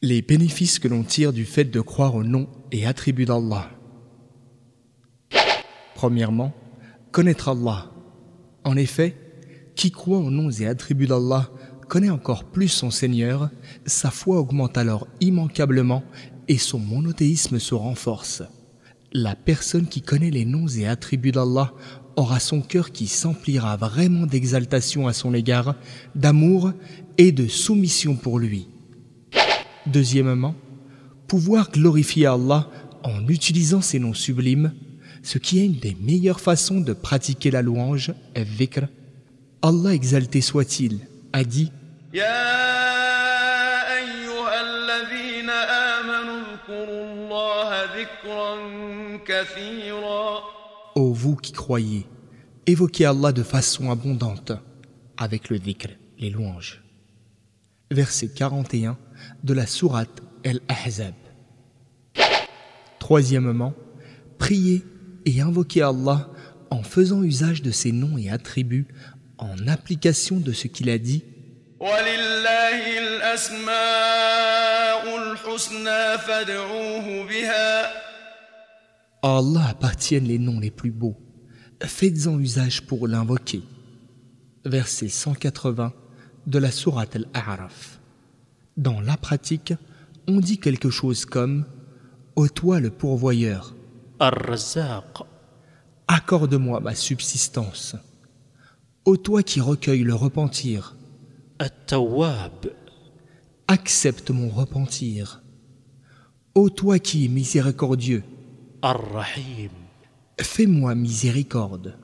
Les bénéfices que l'on tire du fait de croire au nom et attributs d'Allah. Premièrement, connaître Allah. En effet, qui croit aux noms et attributs d'Allah connaît encore plus son Seigneur, sa foi augmente alors immanquablement et son monothéisme se renforce. La personne qui connaît les noms et attributs d'Allah aura son cœur qui s'emplira vraiment d'exaltation à son égard, d'amour et de soumission pour lui. Deuxièmement, pouvoir glorifier Allah en utilisant ses noms sublimes, ce qui est une des meilleures façons de pratiquer la louange, vikr. Allah exalté soit-il, a dit Ô vous qui croyez, évoquez Allah de façon abondante avec le dhikr, les louanges. Verset 41 de la sourate El-Ahzab. Troisièmement, priez et invoquez Allah en faisant usage de ses noms et attributs en application de ce qu'il a dit à Allah appartiennent les noms les plus beaux. Faites-en usage pour l'invoquer. Verset 180 de la sourate Al-A'raf. Dans la pratique, on dit quelque chose comme Ô toi le pourvoyeur, accorde-moi ma subsistance. Ô toi qui recueilles le repentir, accepte mon repentir. Ô toi qui es miséricordieux. Fais-moi miséricorde.